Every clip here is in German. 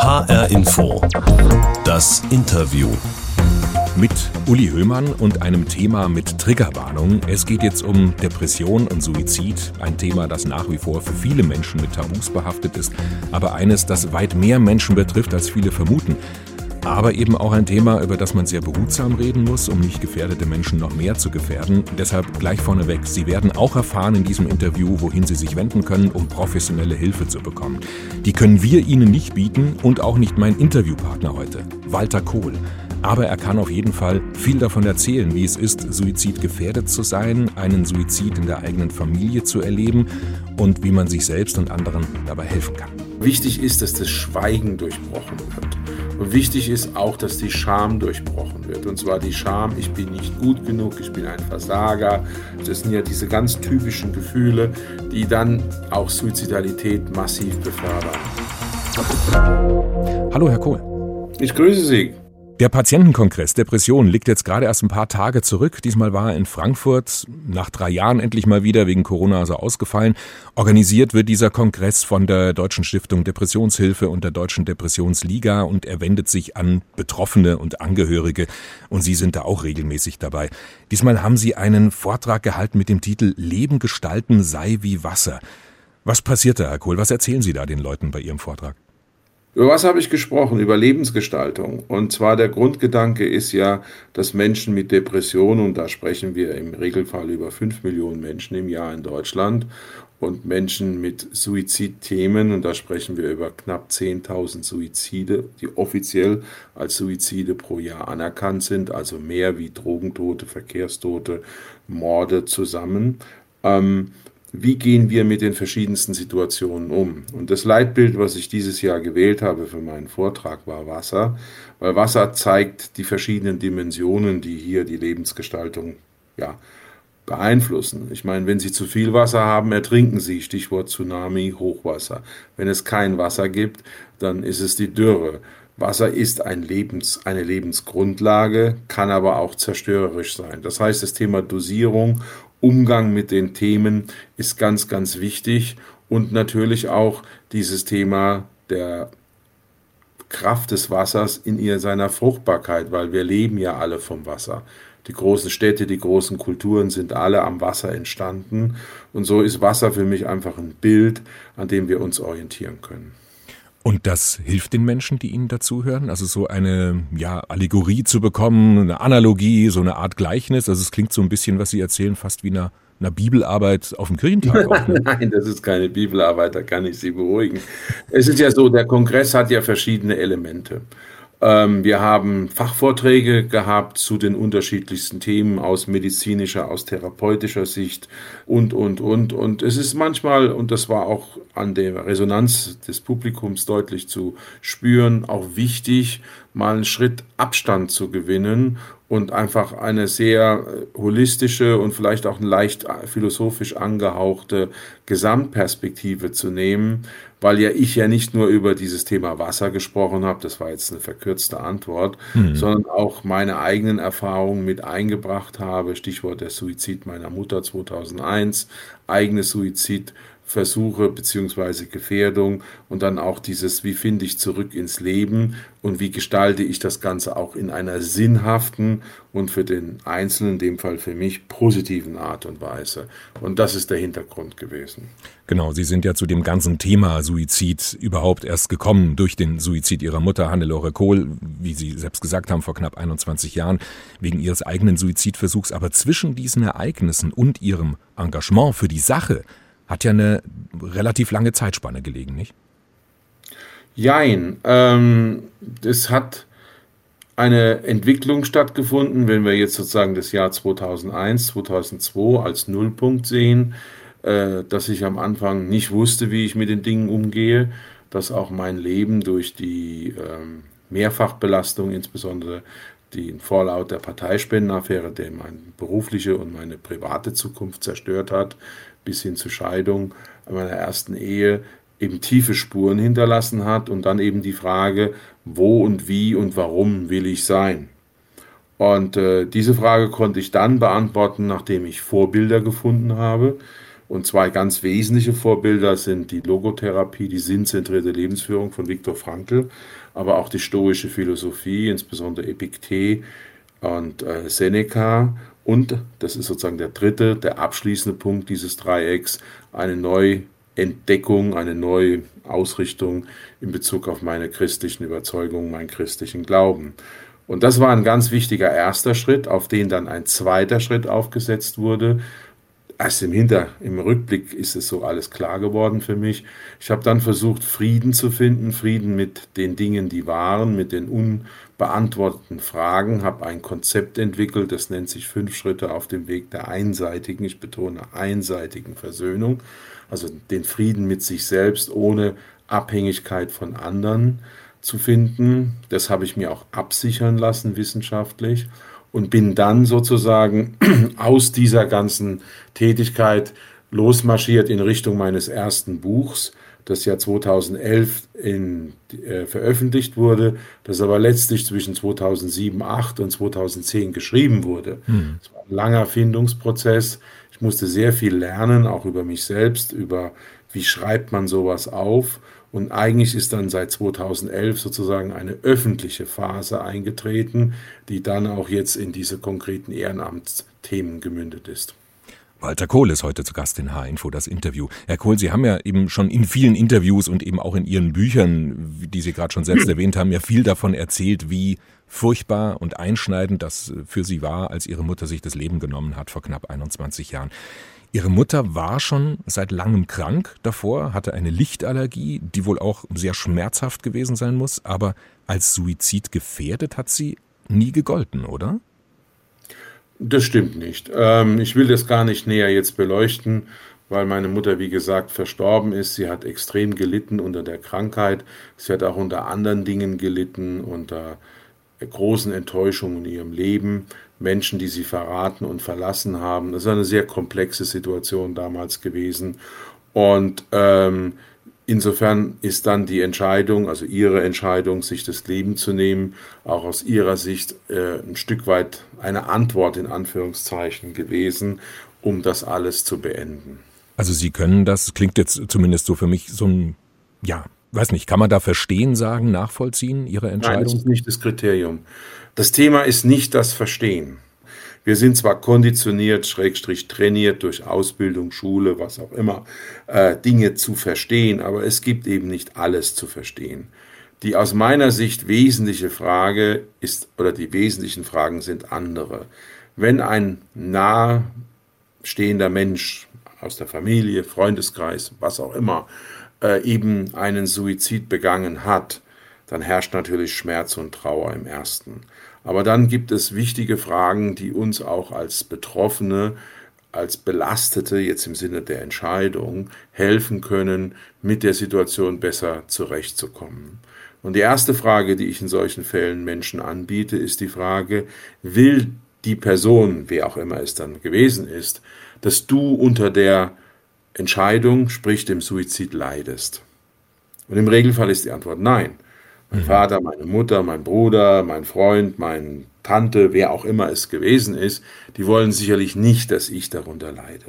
HR Info. Das Interview. Mit Uli Höhmann und einem Thema mit Triggerwarnung. Es geht jetzt um Depression und Suizid. Ein Thema, das nach wie vor für viele Menschen mit Tabus behaftet ist, aber eines, das weit mehr Menschen betrifft, als viele vermuten aber eben auch ein Thema, über das man sehr behutsam reden muss, um nicht gefährdete Menschen noch mehr zu gefährden. Deshalb gleich vorneweg, Sie werden auch erfahren in diesem Interview, wohin Sie sich wenden können, um professionelle Hilfe zu bekommen. Die können wir Ihnen nicht bieten und auch nicht mein Interviewpartner heute, Walter Kohl. Aber er kann auf jeden Fall viel davon erzählen, wie es ist, suizidgefährdet zu sein, einen Suizid in der eigenen Familie zu erleben und wie man sich selbst und anderen dabei helfen kann. Wichtig ist, dass das Schweigen durchbrochen wird. Und wichtig ist auch, dass die Scham durchbrochen wird. Und zwar die Scham, ich bin nicht gut genug, ich bin ein Versager. Das sind ja diese ganz typischen Gefühle, die dann auch Suizidalität massiv befördern. Hallo, Herr Kohl. Ich grüße Sie. Der Patientenkongress Depression liegt jetzt gerade erst ein paar Tage zurück. Diesmal war er in Frankfurt, nach drei Jahren endlich mal wieder wegen Corona also ausgefallen. Organisiert wird dieser Kongress von der Deutschen Stiftung Depressionshilfe und der Deutschen Depressionsliga und er wendet sich an Betroffene und Angehörige und Sie sind da auch regelmäßig dabei. Diesmal haben Sie einen Vortrag gehalten mit dem Titel Leben gestalten sei wie Wasser. Was passiert da, Herr Kohl? Was erzählen Sie da den Leuten bei Ihrem Vortrag? Über was habe ich gesprochen? Über Lebensgestaltung. Und zwar der Grundgedanke ist ja, dass Menschen mit Depressionen, und da sprechen wir im Regelfall über fünf Millionen Menschen im Jahr in Deutschland, und Menschen mit Suizidthemen, und da sprechen wir über knapp 10.000 Suizide, die offiziell als Suizide pro Jahr anerkannt sind, also mehr wie Drogentote, Verkehrstote, Morde zusammen. Ähm, wie gehen wir mit den verschiedensten Situationen um? Und das Leitbild, was ich dieses Jahr gewählt habe für meinen Vortrag, war Wasser, weil Wasser zeigt die verschiedenen Dimensionen, die hier die Lebensgestaltung ja, beeinflussen. Ich meine, wenn Sie zu viel Wasser haben, ertrinken Sie, Stichwort Tsunami, Hochwasser. Wenn es kein Wasser gibt, dann ist es die Dürre. Wasser ist ein Lebens, eine Lebensgrundlage, kann aber auch zerstörerisch sein. Das heißt, das Thema Dosierung Umgang mit den Themen ist ganz, ganz wichtig und natürlich auch dieses Thema der Kraft des Wassers in ihr seiner Fruchtbarkeit, weil wir leben ja alle vom Wasser. Die großen Städte, die großen Kulturen sind alle am Wasser entstanden und so ist Wasser für mich einfach ein Bild, an dem wir uns orientieren können. Und das hilft den Menschen, die Ihnen dazuhören? Also so eine ja, Allegorie zu bekommen, eine Analogie, so eine Art Gleichnis. Also es klingt so ein bisschen, was Sie erzählen, fast wie eine, eine Bibelarbeit auf dem Kirchentag. Auch, ne? Nein, das ist keine Bibelarbeit, da kann ich Sie beruhigen. Es ist ja so, der Kongress hat ja verschiedene Elemente. Ähm, wir haben Fachvorträge gehabt zu den unterschiedlichsten Themen aus medizinischer, aus therapeutischer Sicht und, und, und. Und es ist manchmal, und das war auch an der Resonanz des Publikums deutlich zu spüren, auch wichtig, mal einen Schritt Abstand zu gewinnen und einfach eine sehr äh, holistische und vielleicht auch leicht äh, philosophisch angehauchte Gesamtperspektive zu nehmen, weil ja ich ja nicht nur über dieses Thema Wasser gesprochen habe, das war jetzt eine verkürzte Antwort, mhm. sondern auch meine eigenen Erfahrungen mit eingebracht habe, Stichwort der Suizid meiner Mutter 2001, eigene Suizid Versuche beziehungsweise Gefährdung und dann auch dieses, wie finde ich zurück ins Leben und wie gestalte ich das Ganze auch in einer sinnhaften und für den Einzelnen, in dem Fall für mich, positiven Art und Weise. Und das ist der Hintergrund gewesen. Genau, Sie sind ja zu dem ganzen Thema Suizid überhaupt erst gekommen durch den Suizid Ihrer Mutter Hannelore Kohl, wie Sie selbst gesagt haben, vor knapp 21 Jahren, wegen Ihres eigenen Suizidversuchs. Aber zwischen diesen Ereignissen und Ihrem Engagement für die Sache hat ja eine relativ lange Zeitspanne gelegen, nicht? Jein. Ähm, es hat eine Entwicklung stattgefunden, wenn wir jetzt sozusagen das Jahr 2001, 2002 als Nullpunkt sehen, äh, dass ich am Anfang nicht wusste, wie ich mit den Dingen umgehe, dass auch mein Leben durch die ähm, Mehrfachbelastung, insbesondere den Vorlaut der Parteispendenaffäre, der meine berufliche und meine private Zukunft zerstört hat, bis hin zur Scheidung meiner ersten Ehe eben tiefe Spuren hinterlassen hat und dann eben die Frage, wo und wie und warum will ich sein? Und äh, diese Frage konnte ich dann beantworten, nachdem ich Vorbilder gefunden habe. Und zwei ganz wesentliche Vorbilder sind die Logotherapie, die sinnzentrierte Lebensführung von Viktor Frankl, aber auch die stoische Philosophie, insbesondere Epiktet und äh, Seneca. Und, das ist sozusagen der dritte, der abschließende Punkt dieses Dreiecks, eine Neuentdeckung, eine neue Ausrichtung in Bezug auf meine christlichen Überzeugungen, meinen christlichen Glauben. Und das war ein ganz wichtiger erster Schritt, auf den dann ein zweiter Schritt aufgesetzt wurde, erst im Hinter, im Rückblick ist es so alles klar geworden für mich. Ich habe dann versucht, Frieden zu finden, Frieden mit den Dingen, die waren, mit den unbeantworteten Fragen, habe ein Konzept entwickelt, das nennt sich fünf Schritte auf dem Weg der einseitigen, ich betone einseitigen Versöhnung, also den Frieden mit sich selbst ohne Abhängigkeit von anderen zu finden. Das habe ich mir auch absichern lassen wissenschaftlich und bin dann sozusagen aus dieser ganzen Tätigkeit losmarschiert in Richtung meines ersten Buchs, das ja 2011 in, äh, veröffentlicht wurde, das aber letztlich zwischen 2007, 2008 und 2010 geschrieben wurde. Hm. Es war ein langer Findungsprozess. Ich musste sehr viel lernen, auch über mich selbst, über wie schreibt man sowas auf und eigentlich ist dann seit 2011 sozusagen eine öffentliche Phase eingetreten, die dann auch jetzt in diese konkreten Ehrenamtsthemen gemündet ist. Walter Kohl ist heute zu Gast in H-Info, das Interview. Herr Kohl, Sie haben ja eben schon in vielen Interviews und eben auch in Ihren Büchern, die Sie gerade schon selbst erwähnt haben, ja viel davon erzählt, wie furchtbar und einschneidend das für Sie war, als Ihre Mutter sich das Leben genommen hat vor knapp 21 Jahren. Ihre Mutter war schon seit langem krank davor, hatte eine Lichtallergie, die wohl auch sehr schmerzhaft gewesen sein muss, aber als Suizid gefährdet hat sie nie gegolten, oder? Das stimmt nicht. Ähm, ich will das gar nicht näher jetzt beleuchten, weil meine Mutter, wie gesagt, verstorben ist. Sie hat extrem gelitten unter der Krankheit. Sie hat auch unter anderen Dingen gelitten, unter großen Enttäuschungen in ihrem Leben. Menschen, die sie verraten und verlassen haben. Das ist eine sehr komplexe Situation damals gewesen. Und ähm, insofern ist dann die Entscheidung, also ihre Entscheidung, sich das Leben zu nehmen, auch aus ihrer Sicht äh, ein Stück weit eine Antwort in Anführungszeichen gewesen, um das alles zu beenden. Also Sie können das, klingt jetzt zumindest so für mich so ein, ja, weiß nicht, kann man da verstehen, sagen, nachvollziehen, Ihre Entscheidung? Nein, das ist nicht das Kriterium. Das Thema ist nicht das Verstehen. Wir sind zwar konditioniert, schrägstrich trainiert durch Ausbildung, Schule, was auch immer, äh, Dinge zu verstehen, aber es gibt eben nicht alles zu verstehen. Die aus meiner Sicht wesentliche Frage ist, oder die wesentlichen Fragen sind andere. Wenn ein nahestehender Mensch aus der Familie, Freundeskreis, was auch immer, äh, eben einen Suizid begangen hat, dann herrscht natürlich Schmerz und Trauer im ersten. Aber dann gibt es wichtige Fragen, die uns auch als Betroffene, als Belastete, jetzt im Sinne der Entscheidung, helfen können, mit der Situation besser zurechtzukommen. Und die erste Frage, die ich in solchen Fällen Menschen anbiete, ist die Frage, will die Person, wer auch immer es dann gewesen ist, dass du unter der Entscheidung, sprich dem Suizid, leidest? Und im Regelfall ist die Antwort nein. Mein mhm. Vater, meine Mutter, mein Bruder, mein Freund, meine Tante, wer auch immer es gewesen ist, die wollen sicherlich nicht, dass ich darunter leide.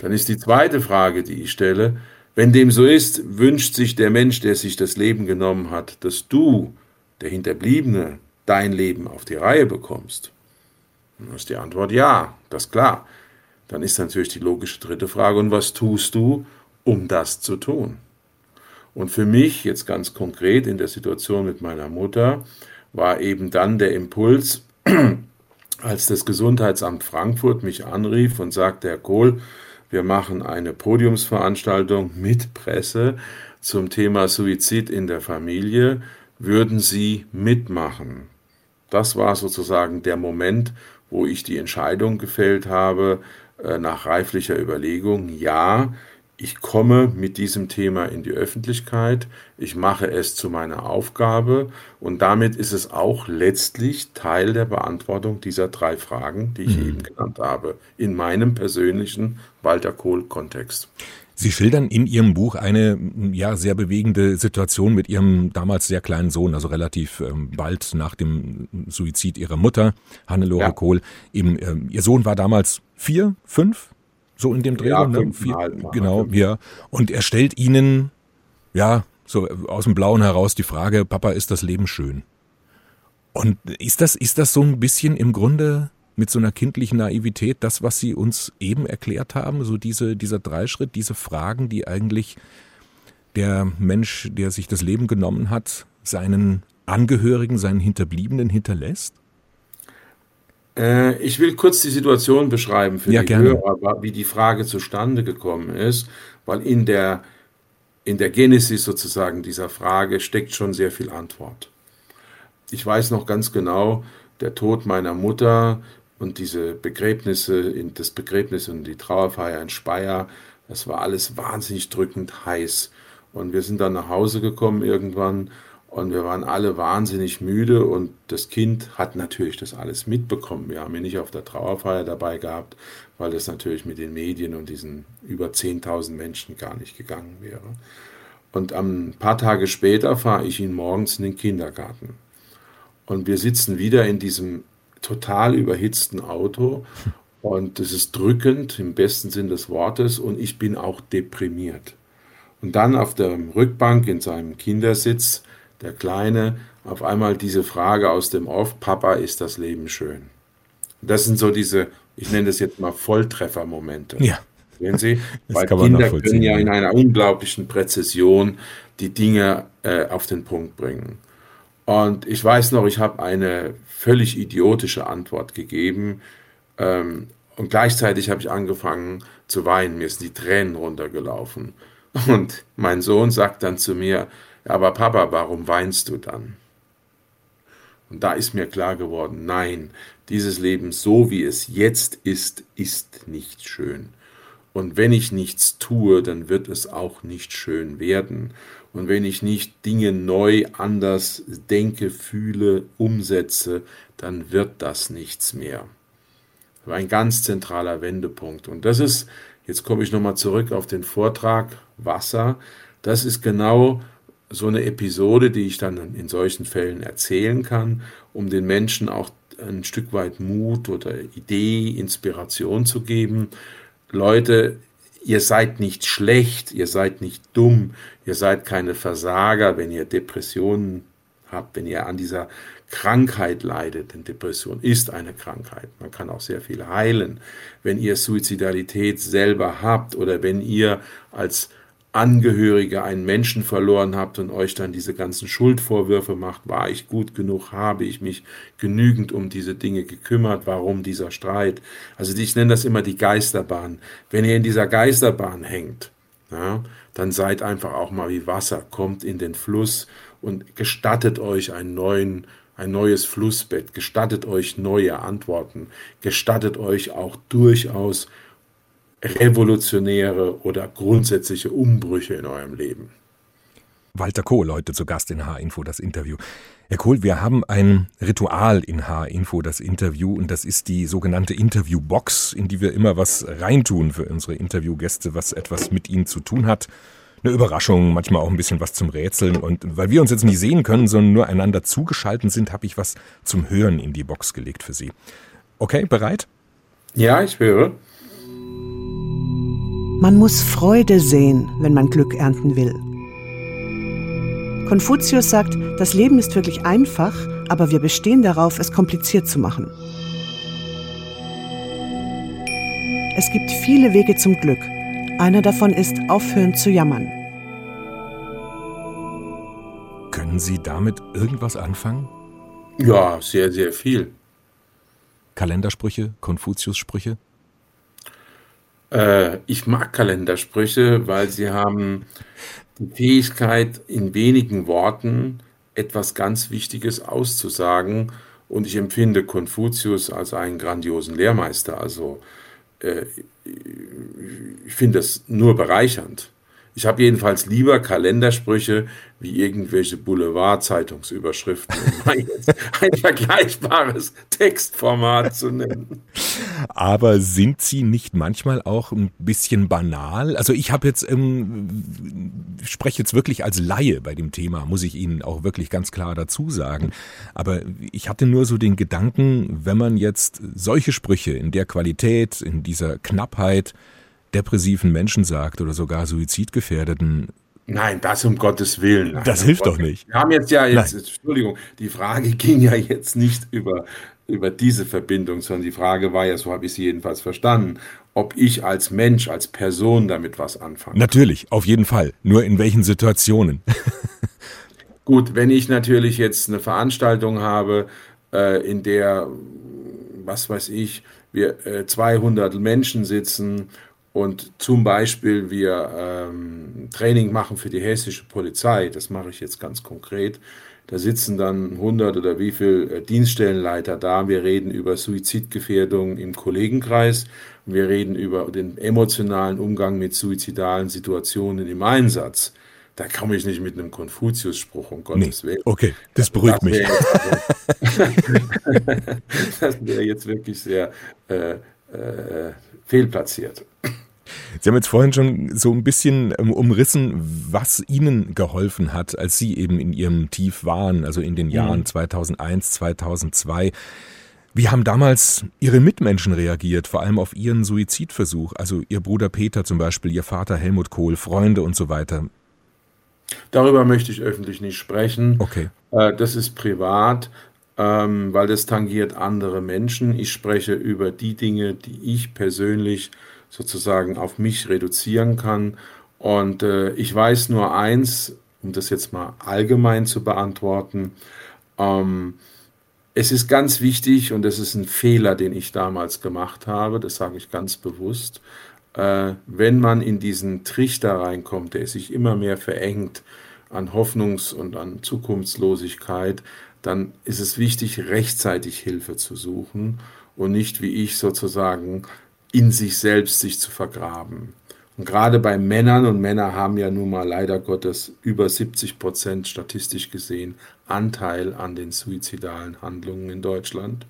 Dann ist die zweite Frage, die ich stelle, wenn dem so ist, wünscht sich der Mensch, der sich das Leben genommen hat, dass du, der Hinterbliebene, dein Leben auf die Reihe bekommst? Dann ist die Antwort ja, das ist klar. Dann ist natürlich die logische dritte Frage, und was tust du, um das zu tun? Und für mich, jetzt ganz konkret in der Situation mit meiner Mutter, war eben dann der Impuls, als das Gesundheitsamt Frankfurt mich anrief und sagte, Herr Kohl, wir machen eine Podiumsveranstaltung mit Presse zum Thema Suizid in der Familie. Würden Sie mitmachen? Das war sozusagen der Moment, wo ich die Entscheidung gefällt habe, nach reiflicher Überlegung, ja, ich komme mit diesem Thema in die Öffentlichkeit, ich mache es zu meiner Aufgabe und damit ist es auch letztlich Teil der Beantwortung dieser drei Fragen, die ich mhm. eben genannt habe, in meinem persönlichen Walter Kohl-Kontext. Sie schildern in Ihrem Buch eine ja sehr bewegende Situation mit Ihrem damals sehr kleinen Sohn, also relativ ähm, bald nach dem Suizid Ihrer Mutter, Hannelore ja. Kohl. Eben, ähm, Ihr Sohn war damals vier, fünf? so in dem Dreh. Ja, ne? Vier, Mal, genau, fünfmal. ja. Und er stellt ihnen, ja, so aus dem Blauen heraus die Frage, Papa, ist das Leben schön? Und ist das, ist das so ein bisschen im Grunde mit so einer kindlichen Naivität das, was Sie uns eben erklärt haben? So diese, dieser Dreischritt, diese Fragen, die eigentlich der Mensch, der sich das Leben genommen hat, seinen Angehörigen, seinen Hinterbliebenen hinterlässt? Äh, ich will kurz die Situation beschreiben für Ja, die gerne. Hörer, wie die Frage zustande gekommen ist, weil in der, in der Genesis sozusagen dieser Frage steckt schon sehr viel Antwort. Ich weiß noch ganz genau, der Tod meiner Mutter und diese Begräbnisse, das Begräbnis und die Trauerfeier in Speyer, das war alles wahnsinnig drückend heiß. Und wir sind dann nach Hause gekommen irgendwann und wir waren alle wahnsinnig müde und das Kind hat natürlich das alles mitbekommen. Wir haben ihn nicht auf der Trauerfeier dabei gehabt, weil das natürlich mit den Medien und diesen über 10.000 Menschen gar nicht gegangen wäre. Und ein paar Tage später fahre ich ihn morgens in den Kindergarten. Und wir sitzen wieder in diesem total überhitzten Auto und es ist drückend im besten Sinn des Wortes und ich bin auch deprimiert. Und dann auf der Rückbank in seinem Kindersitz, der Kleine, auf einmal diese Frage aus dem Off, Papa, ist das Leben schön? Das sind so diese, ich nenne das jetzt mal Volltreffermomente. Ja. Sehen Sie? Das Weil Kinder können ja ja. in einer unglaublichen Präzision die Dinge äh, auf den Punkt bringen. Und ich weiß noch, ich habe eine völlig idiotische Antwort gegeben. Ähm, und gleichzeitig habe ich angefangen zu weinen. Mir sind die Tränen runtergelaufen. Und mein Sohn sagt dann zu mir, "Ja, aber Papa, warum weinst du dann? Und da ist mir klar geworden, nein, dieses Leben so wie es jetzt ist, ist nicht schön. Und wenn ich nichts tue, dann wird es auch nicht schön werden. Und wenn ich nicht Dinge neu anders denke, fühle, umsetze, dann wird das nichts mehr. Das war ein ganz zentraler Wendepunkt. Und das ist, jetzt komme ich nochmal zurück auf den Vortrag Wasser, das ist genau so eine Episode, die ich dann in solchen Fällen erzählen kann, um den Menschen auch ein Stück weit Mut oder Idee, Inspiration zu geben. Leute, ihr seid nicht schlecht, ihr seid nicht dumm, ihr seid keine Versager, wenn ihr Depressionen habt, wenn ihr an dieser Krankheit leidet, denn Depression ist eine Krankheit. Man kann auch sehr viel heilen. Wenn ihr Suizidalität selber habt oder wenn ihr als Angehörige einen Menschen verloren habt und euch dann diese ganzen Schuldvorwürfe macht, war ich gut genug, habe ich mich genügend um diese Dinge gekümmert, warum dieser Streit? Also ich nenne das immer die Geisterbahn. Wenn ihr in dieser Geisterbahn hängt, ja, dann seid einfach auch mal wie Wasser, kommt in den Fluss und gestattet euch einen neuen, ein neues Flussbett, gestattet euch neue Antworten, gestattet euch auch durchaus revolutionäre oder grundsätzliche Umbrüche in eurem Leben. Walter Kohl heute zu Gast in H-Info, das Interview. Herr Kohl, wir haben ein Ritual in H-Info, das Interview, und das ist die sogenannte Interviewbox, in die wir immer was reintun für unsere Interviewgäste, was etwas mit ihnen zu tun hat. Eine Überraschung, manchmal auch ein bisschen was zum Rätseln. Und weil wir uns jetzt nicht sehen können, sondern nur einander zugeschalten sind, habe ich was zum Hören in die Box gelegt für Sie. Okay, bereit? Ja, ich höre. Man muss Freude sehen, wenn man Glück ernten will. Konfuzius sagt, das Leben ist wirklich einfach, aber wir bestehen darauf, es kompliziert zu machen. Es gibt viele Wege zum Glück. Einer davon ist aufhören zu jammern. Können Sie damit irgendwas anfangen? Ja, sehr, sehr viel. Kalendersprüche, Konfuzius-Sprüche? Äh, ich mag Kalendersprüche, weil sie haben die Fähigkeit, in wenigen Worten etwas ganz Wichtiges auszusagen. Und ich empfinde Konfuzius als einen grandiosen Lehrmeister. Also äh, ich finde das nur bereichernd. Ich habe jedenfalls lieber Kalendersprüche wie irgendwelche Boulevard-Zeitungsüberschriften, um ein vergleichbares Textformat zu nennen. Aber sind sie nicht manchmal auch ein bisschen banal? Also ich habe jetzt, ähm, spreche jetzt wirklich als Laie bei dem Thema, muss ich Ihnen auch wirklich ganz klar dazu sagen. Aber ich hatte nur so den Gedanken, wenn man jetzt solche Sprüche in der Qualität, in dieser Knappheit depressiven Menschen sagt oder sogar suizidgefährdeten, Nein, das um Gottes Willen. Nein, das um hilft Gott. doch nicht. Wir haben jetzt ja jetzt, Entschuldigung, die Frage ging ja jetzt nicht über, über diese Verbindung, sondern die Frage war ja, so habe ich sie jedenfalls verstanden, ob ich als Mensch, als Person damit was anfange. Natürlich, auf jeden Fall. Nur in welchen Situationen? Gut, wenn ich natürlich jetzt eine Veranstaltung habe, äh, in der, was weiß ich, wir äh, 200 Menschen sitzen und zum Beispiel wir ähm, Training machen für die hessische Polizei, das mache ich jetzt ganz konkret, da sitzen dann 100 oder wie viel äh, Dienststellenleiter da. Wir reden über Suizidgefährdung im Kollegenkreis. Wir reden über den emotionalen Umgang mit suizidalen Situationen im Einsatz. Da komme ich nicht mit einem Konfuzius-Spruch, um Gottes Nee. Willen. Okay, das beruhigt mich. wäre jetzt, das wäre jetzt wirklich sehr äh, äh, fehlplatziert. Sie haben jetzt vorhin schon so ein bisschen ähm, umrissen, was Ihnen geholfen hat, als Sie eben in Ihrem Tief waren, also in den Jahren 2001, 2002. Wie haben damals Ihre Mitmenschen reagiert, vor allem auf Ihren Suizidversuch? Also Ihr Bruder Peter zum Beispiel, Ihr Vater Helmut Kohl, Freunde und so weiter. Darüber möchte ich öffentlich nicht sprechen. Okay. Äh, das ist privat, ähm, weil das tangiert andere Menschen. Ich spreche über die Dinge, die ich persönlich sozusagen auf mich reduzieren kann. Und äh, ich weiß nur eins, um das jetzt mal allgemein zu beantworten. Ähm, es ist ganz wichtig und das ist ein Fehler, den ich damals gemacht habe, das sage ich ganz bewusst, äh, wenn man in diesen Trichter reinkommt, der sich immer mehr verengt an Hoffnungs- und an Zukunftslosigkeit, dann ist es wichtig, rechtzeitig Hilfe zu suchen und nicht wie ich sozusagen in sich selbst sich zu vergraben. Und gerade bei Männern, und Männer haben ja nun mal leider Gottes über 70 Prozent statistisch gesehen Anteil an den suizidalen Handlungen in Deutschland,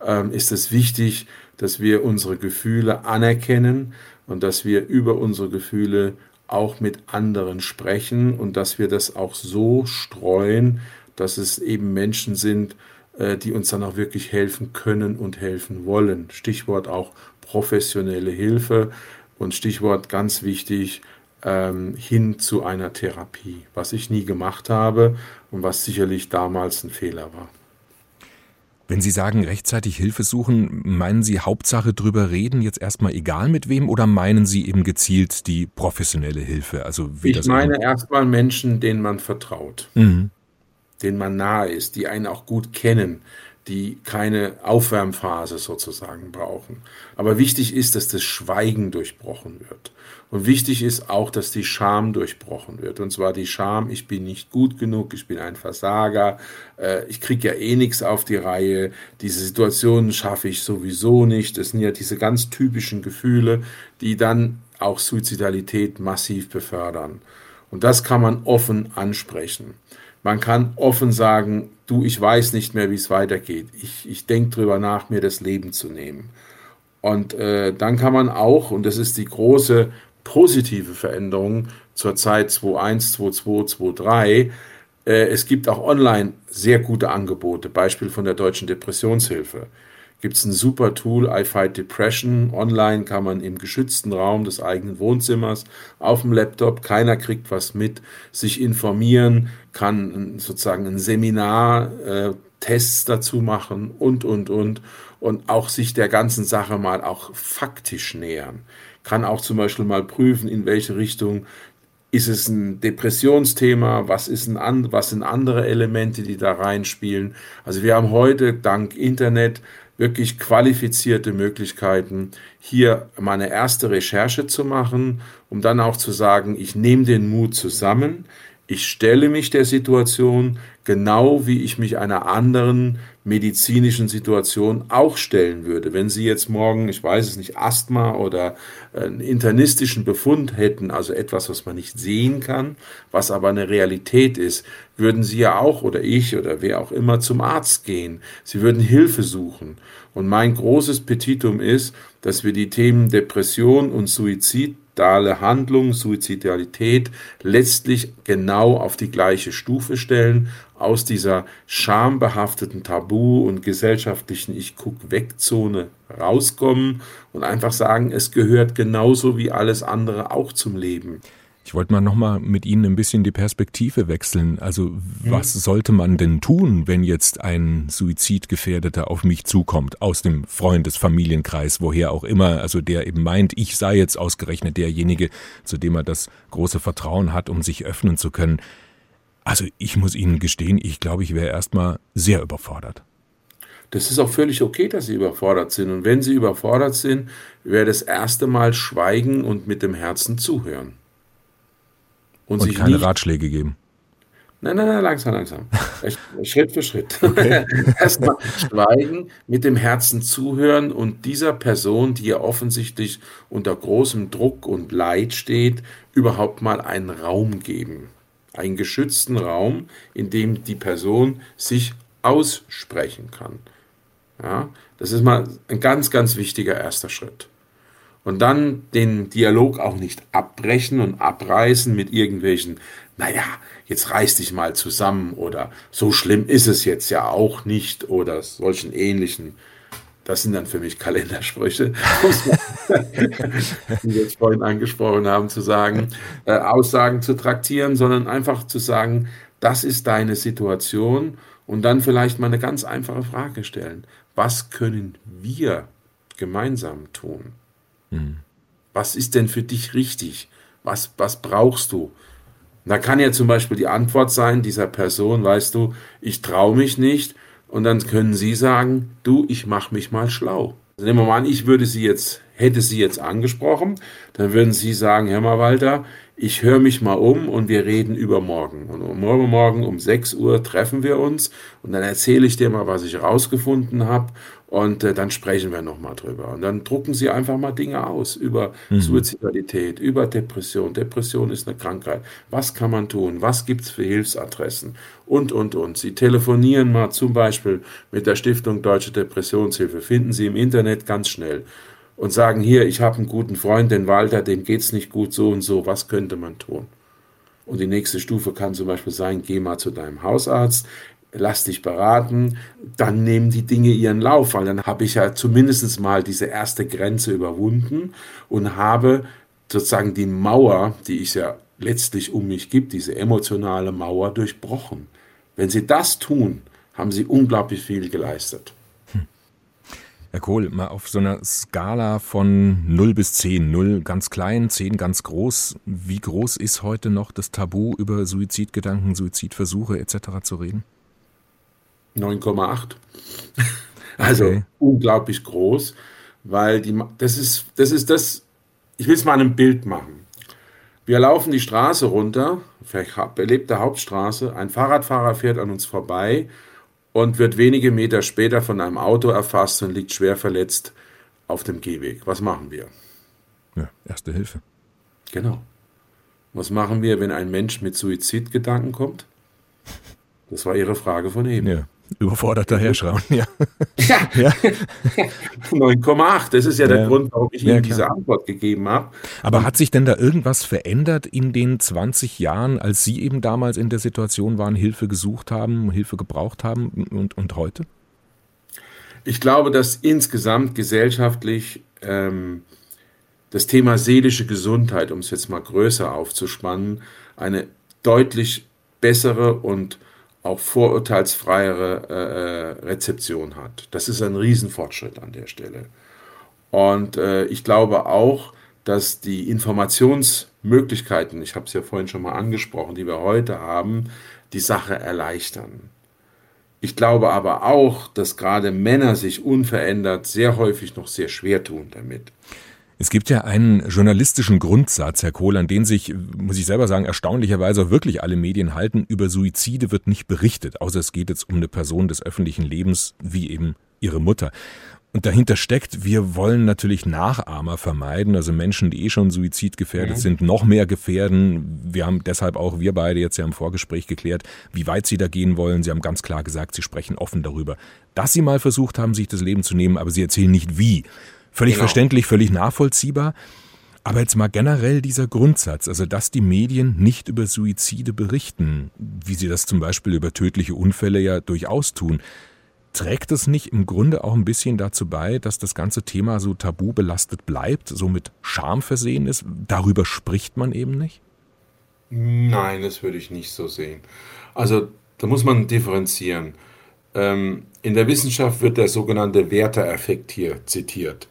ähm, ist es wichtig, dass wir unsere Gefühle anerkennen und dass wir über unsere Gefühle auch mit anderen sprechen und dass wir das auch so streuen, dass es eben Menschen sind, äh, die uns dann auch wirklich helfen können und helfen wollen. Stichwort auch professionelle Hilfe und Stichwort ganz wichtig, ähm, hin zu einer Therapie, was ich nie gemacht habe und was sicherlich damals ein Fehler war. Wenn Sie sagen, rechtzeitig Hilfe suchen, meinen Sie Hauptsache drüber reden, jetzt erstmal egal mit wem, oder meinen Sie eben gezielt die professionelle Hilfe? Also Ich das meine erstmal Menschen, denen man vertraut, Mhm. denen man nahe ist, die einen auch gut kennen, die keine Aufwärmphase sozusagen brauchen. Aber wichtig ist, dass das Schweigen durchbrochen wird. Und wichtig ist auch, dass die Scham durchbrochen wird. Und zwar die Scham, ich bin nicht gut genug, ich bin ein Versager, äh, ich kriege ja eh nichts auf die Reihe, diese Situationen schaffe ich sowieso nicht. Das sind ja diese ganz typischen Gefühle, die dann auch Suizidalität massiv befördern. Und das kann man offen ansprechen. Man kann offen sagen, du, ich weiß nicht mehr, wie es weitergeht. Ich, ich denke drüber nach, mir das Leben zu nehmen. Und äh, dann kann man auch, und das ist die große positive Veränderung zur Zeit 2.1, 2.2, 2.3, äh, es gibt auch online sehr gute Angebote. Beispiel von der Deutschen Depressionshilfe. Gibt es ein super Tool, I Fight Depression. Online kann man im geschützten Raum des eigenen Wohnzimmers auf dem Laptop, keiner kriegt was mit, sich informieren, kann sozusagen ein Seminar, äh, Tests dazu machen und, und, und. Und auch sich der ganzen Sache mal auch faktisch nähern. Kann auch zum Beispiel mal prüfen, in welche Richtung ist es ein Depressionsthema? Was, ist ein, was sind andere Elemente, die da reinspielen? Also wir haben heute dank Internet wirklich qualifizierte Möglichkeiten, hier mal eine erste Recherche zu machen, um dann auch zu sagen, ich nehme den Mut zusammen, ich stelle mich der Situation genau wie ich mich einer anderen medizinischen Situation auch stellen würde. Wenn Sie jetzt morgen, ich weiß es nicht, Asthma oder einen internistischen Befund hätten, also etwas, was man nicht sehen kann, was aber eine Realität ist, würden Sie ja auch oder ich oder wer auch immer zum Arzt gehen. Sie würden Hilfe suchen. Und mein großes Petitum ist, dass wir die Themen Depression und Suizid suizidale Handlung, Suizidalität letztlich genau auf die gleiche Stufe stellen, aus dieser schambehafteten Tabu und gesellschaftlichen Ich guck weg Zone rauskommen und einfach sagen, es gehört genauso wie alles andere auch zum Leben. Ich wollte mal nochmal mit Ihnen ein bisschen die Perspektive wechseln. Also was sollte man denn tun, wenn jetzt ein Suizidgefährdeter auf mich zukommt, aus dem Freundes-, Familienkreis, woher auch immer, also der eben meint, ich sei jetzt ausgerechnet derjenige, zu dem er das große Vertrauen hat, um sich öffnen zu können. Also ich muss Ihnen gestehen, ich glaube, ich wäre erstmal sehr überfordert. Das ist auch völlig okay, dass Sie überfordert sind. Und wenn Sie überfordert sind, wäre das erste Mal schweigen und mit dem Herzen zuhören. Und, und keine Ratschläge geben. Nein, nein, nein, langsam, langsam. Schritt für Schritt. Okay. Erstmal schweigen, mit dem Herzen zuhören und dieser Person, die ja offensichtlich unter großem Druck und Leid steht, überhaupt mal einen Raum geben. Einen geschützten Raum, in dem die Person sich aussprechen kann. Ja, das ist mal ein ganz, ganz wichtiger erster Schritt. Und dann den Dialog auch nicht abbrechen und abreißen mit irgendwelchen, naja, jetzt reiß dich mal zusammen oder so schlimm ist es jetzt ja auch nicht oder solchen ähnlichen. Das sind dann für mich Kalendersprüche, die wir jetzt vorhin angesprochen haben, zu sagen, äh, Aussagen zu traktieren, sondern einfach zu sagen, das ist deine Situation und dann vielleicht mal eine ganz einfache Frage stellen. Was können wir gemeinsam tun? Mhm. Was ist denn für dich richtig? Was, was brauchst du? da kann ja zum Beispiel die Antwort sein dieser Person, weißt du, ich traue mich nicht. Und dann können Sie sagen, du, ich mache mich mal schlau. Also nehmen wir mal an, ich würde Sie jetzt, hätte Sie jetzt angesprochen, dann würden Sie sagen, Herr mal Walter, ich höre mich mal um und wir reden über morgen. Und morgen, morgen um 6 Uhr treffen wir uns und dann erzähle ich dir mal, was ich rausgefunden habe und äh, dann sprechen wir nochmal drüber. Und dann drucken Sie einfach mal Dinge aus über mhm. Suizidalität, über Depression. Depression ist eine Krankheit. Was kann man tun? Was gibt's für Hilfsadressen? Und, und, und. Sie telefonieren mal zum Beispiel mit der Stiftung Deutsche Depressionshilfe. Finden Sie im Internet ganz schnell. Und sagen, hier, ich habe einen guten Freund, den Walter, dem geht's nicht gut, so und so. Was könnte man tun? Und die nächste Stufe kann zum Beispiel sein, geh mal zu deinem Hausarzt, lass dich beraten, dann nehmen die Dinge ihren Lauf, weil dann habe ich ja zumindest mal diese erste Grenze überwunden und habe sozusagen die Mauer, die ich ja letztlich um mich gibt, diese emotionale Mauer durchbrochen. Wenn Sie das tun, haben Sie unglaublich viel geleistet. Hm. Herr Kohl, mal auf so einer Skala von 0 bis 10, 0 ganz klein, 10 ganz groß, wie groß ist heute noch das Tabu, über Suizidgedanken, Suizidversuche etc. zu reden? 9,8. Also okay. unglaublich groß, weil die, das ist, das ist das, ich will es mal einem Bild machen. Wir laufen die Straße runter, belebte Hauptstraße, ein Fahrradfahrer fährt an uns vorbei und wird wenige Meter später von einem Auto erfasst und liegt schwer verletzt auf dem Gehweg. Was machen wir? Ja, erste Hilfe. Genau. Was machen wir, wenn ein Mensch mit Suizidgedanken kommt? Das war Ihre Frage von eben. Ja. Überfordert daherschauen, ja. Ja, ja. 9,8. Das ist ja, ja, der Grund, warum ich ja, Ihnen diese Antwort gegeben habe. Aber Und hat sich denn da irgendwas verändert in den 20 Jahren, als Sie eben damals in der Situation waren, Hilfe gesucht haben, Hilfe gebraucht haben und, und heute? Ich glaube, dass insgesamt gesellschaftlich ähm, das Thema seelische Gesundheit, um es jetzt mal größer aufzuspannen, eine deutlich bessere und auch vorurteilsfreiere äh, äh, Rezeption hat. Das ist ein Riesenfortschritt an der Stelle. Und äh, ich glaube auch, dass die Informationsmöglichkeiten, ich habe es ja vorhin schon mal angesprochen, die wir heute haben, die Sache erleichtern. Ich glaube aber auch, dass gerade Männer sich unverändert sehr häufig noch sehr schwer tun damit. Es gibt ja einen journalistischen Grundsatz, Herr Kohl, an den sich, muss ich selber sagen, erstaunlicherweise wirklich alle Medien halten. Über Suizide wird nicht berichtet, außer es geht jetzt um eine Person des öffentlichen Lebens, wie eben Ihre Mutter. Und dahinter steckt, wir wollen natürlich Nachahmer vermeiden, also Menschen, die eh schon suizidgefährdet mhm. sind, noch mehr gefährden. Wir haben deshalb auch wir beide jetzt ja im Vorgespräch geklärt, wie weit Sie da gehen wollen. Sie haben ganz klar gesagt, Sie sprechen offen darüber, dass Sie mal versucht haben, sich das Leben zu nehmen, aber Sie erzählen nicht wie. Völlig genau. verständlich, völlig nachvollziehbar. Aber jetzt mal generell dieser Grundsatz, also dass die Medien nicht über Suizide berichten, wie sie das zum Beispiel über tödliche Unfälle ja durchaus tun. Trägt es nicht im Grunde auch ein bisschen dazu bei, dass das ganze Thema so tabu belastet bleibt, so mit Scham versehen ist? Darüber spricht man eben nicht? Nein, das würde ich nicht so sehen. Also da muss man differenzieren. Ähm, in der Wissenschaft wird der sogenannte Werther-Effekt hier zitiert.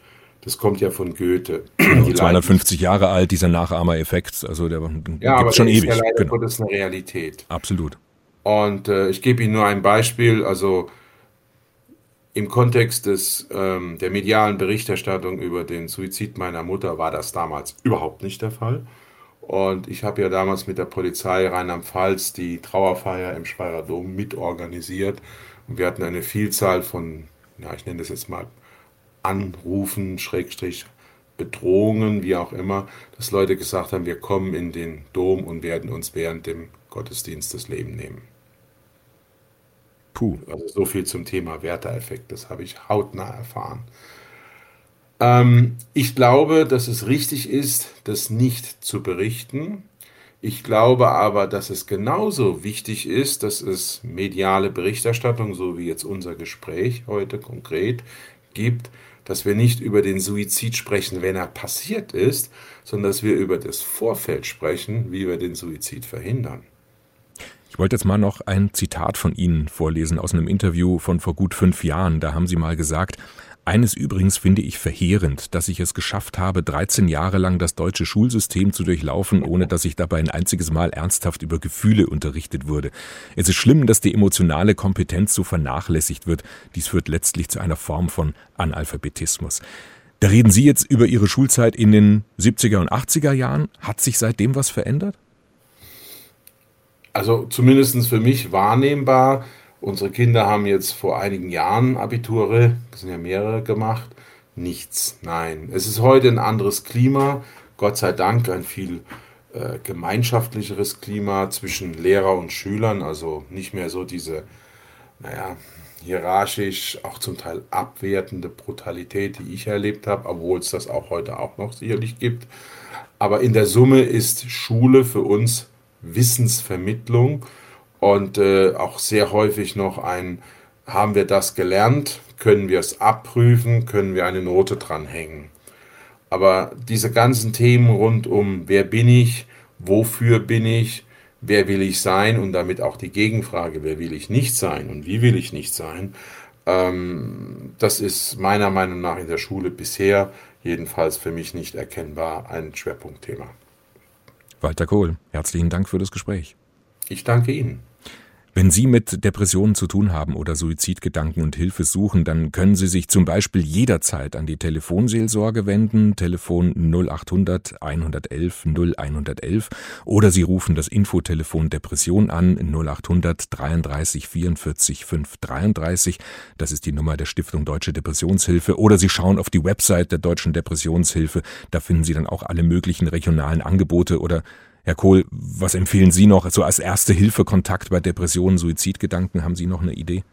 Das kommt ja von Goethe. Die 250 Jahre alt, dieser Nachahmereffekt. Also der ja, aber schon ewig. Ja leider genau. Gottes eine Realität. Absolut. Und äh, ich gebe Ihnen nur ein Beispiel. Also im Kontext des, ähm, der medialen Berichterstattung über den Suizid meiner Mutter war das damals überhaupt nicht der Fall. Und ich habe ja damals mit der Polizei Rheinland-Pfalz die Trauerfeier im Speyerer Dom mitorganisiert. Und wir hatten eine Vielzahl von, ja, ich nenne das jetzt mal Anrufen, Schrägstrich, Bedrohungen, wie auch immer, dass Leute gesagt haben, wir kommen in den Dom und werden uns während dem Gottesdienst das Leben nehmen. Puh. Also so viel zum Thema Werteeffekt, das habe ich hautnah erfahren. Ähm, ich glaube, dass es richtig ist, das nicht zu berichten. Ich glaube aber, dass es genauso wichtig ist, dass es mediale Berichterstattung, so wie jetzt unser Gespräch heute konkret, gibt, dass wir nicht über den Suizid sprechen, wenn er passiert ist, sondern dass wir über das Vorfeld sprechen, wie wir den Suizid verhindern. Ich wollte jetzt mal noch ein Zitat von Ihnen vorlesen aus einem Interview von vor gut fünf Jahren. Da haben Sie mal gesagt, eines übrigens finde ich verheerend, dass ich es geschafft habe, 13 Jahre lang das deutsche Schulsystem zu durchlaufen, ohne dass ich dabei ein einziges Mal ernsthaft über Gefühle unterrichtet wurde. Es ist schlimm, dass die emotionale Kompetenz so vernachlässigt wird. Dies führt letztlich zu einer Form von Analphabetismus. Da reden Sie jetzt über Ihre Schulzeit in den 70er und 80er Jahren. Hat sich seitdem was verändert? Also zumindest für mich wahrnehmbar Unsere Kinder haben jetzt vor einigen Jahren Abiture, das sind ja mehrere gemacht. Nichts, nein. Es ist heute ein anderes Klima, Gott sei Dank ein viel äh, gemeinschaftlicheres Klima zwischen Lehrer und Schülern, also nicht mehr so diese, naja, hierarchisch, auch zum Teil abwertende Brutalität, die ich erlebt habe, obwohl es das auch heute auch noch sicherlich gibt. Aber in der Summe ist Schule für uns Wissensvermittlung und äh, auch sehr häufig noch ein, haben wir das gelernt, können wir es abprüfen, können wir eine Note dranhängen. Aber diese ganzen Themen rund um, wer bin ich, wofür bin ich, wer will ich sein und damit auch die Gegenfrage, wer will ich nicht sein und wie will ich nicht sein, ähm, das ist meiner Meinung nach in der Schule bisher jedenfalls für mich nicht erkennbar ein Schwerpunktthema. Walter Kohl, herzlichen Dank für das Gespräch. Ich danke Ihnen. Wenn Sie mit Depressionen zu tun haben oder Suizidgedanken und Hilfe suchen, dann können Sie sich zum Beispiel jederzeit an die Telefonseelsorge wenden, Telefon 0800 111 0111 oder Sie rufen das Infotelefon Depression an 0800 33 44 533. Das ist die Nummer der Stiftung Deutsche Depressionshilfe oder Sie schauen auf die Website der Deutschen Depressionshilfe. Da finden Sie dann auch alle möglichen regionalen Angebote oder Herr Kohl, was empfehlen Sie noch? So als erste Hilfe Kontakt bei Depressionen, Suizidgedanken, haben Sie noch eine Idee?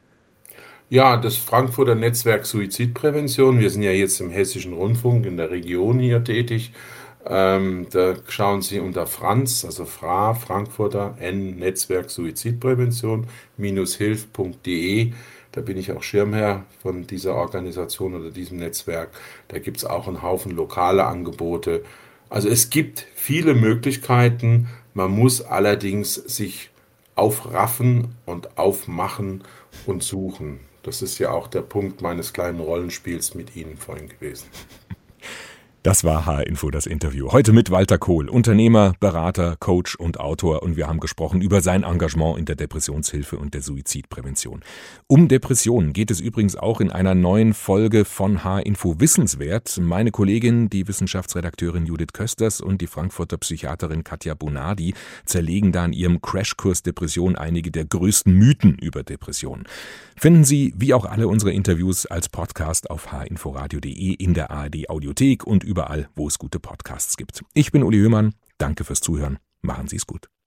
Ja, das Frankfurter Netzwerk Suizidprävention. Wir sind ja jetzt im Hessischen Rundfunk in der Region hier tätig. Ähm, da schauen Sie unter Franz, also FRA, Frankfurter N Netzwerk Suizidprävention, hilf.de. Da bin ich auch Schirmherr von dieser Organisation oder diesem Netzwerk. Da gibt es auch einen Haufen lokale Angebote. Also es gibt viele Möglichkeiten, man muss allerdings sich aufraffen und aufmachen und suchen. Das ist ja auch der Punkt meines kleinen Rollenspiels mit Ihnen vorhin gewesen. Das war H-Info, das Interview. Heute mit Walter Kohl, Unternehmer, Berater, Coach und Autor. Und wir haben gesprochen über sein Engagement in der Depressionshilfe und der Suizidprävention. Um Depressionen geht es übrigens auch in einer neuen Folge von H-Info Wissenswert. Meine Kollegin, die Wissenschaftsredakteurin Judith Kösters und die Frankfurter Psychiaterin Katja Bonardi zerlegen da in ihrem Crashkurs Depression einige der größten Mythen über Depressionen. Finden Sie, wie auch alle unsere Interviews, als Podcast auf hinforadio.de in der ARD Audiothek und überall, wo es gute Podcasts gibt. Ich bin Uli Höhmann. Danke fürs Zuhören. Machen Sie es gut.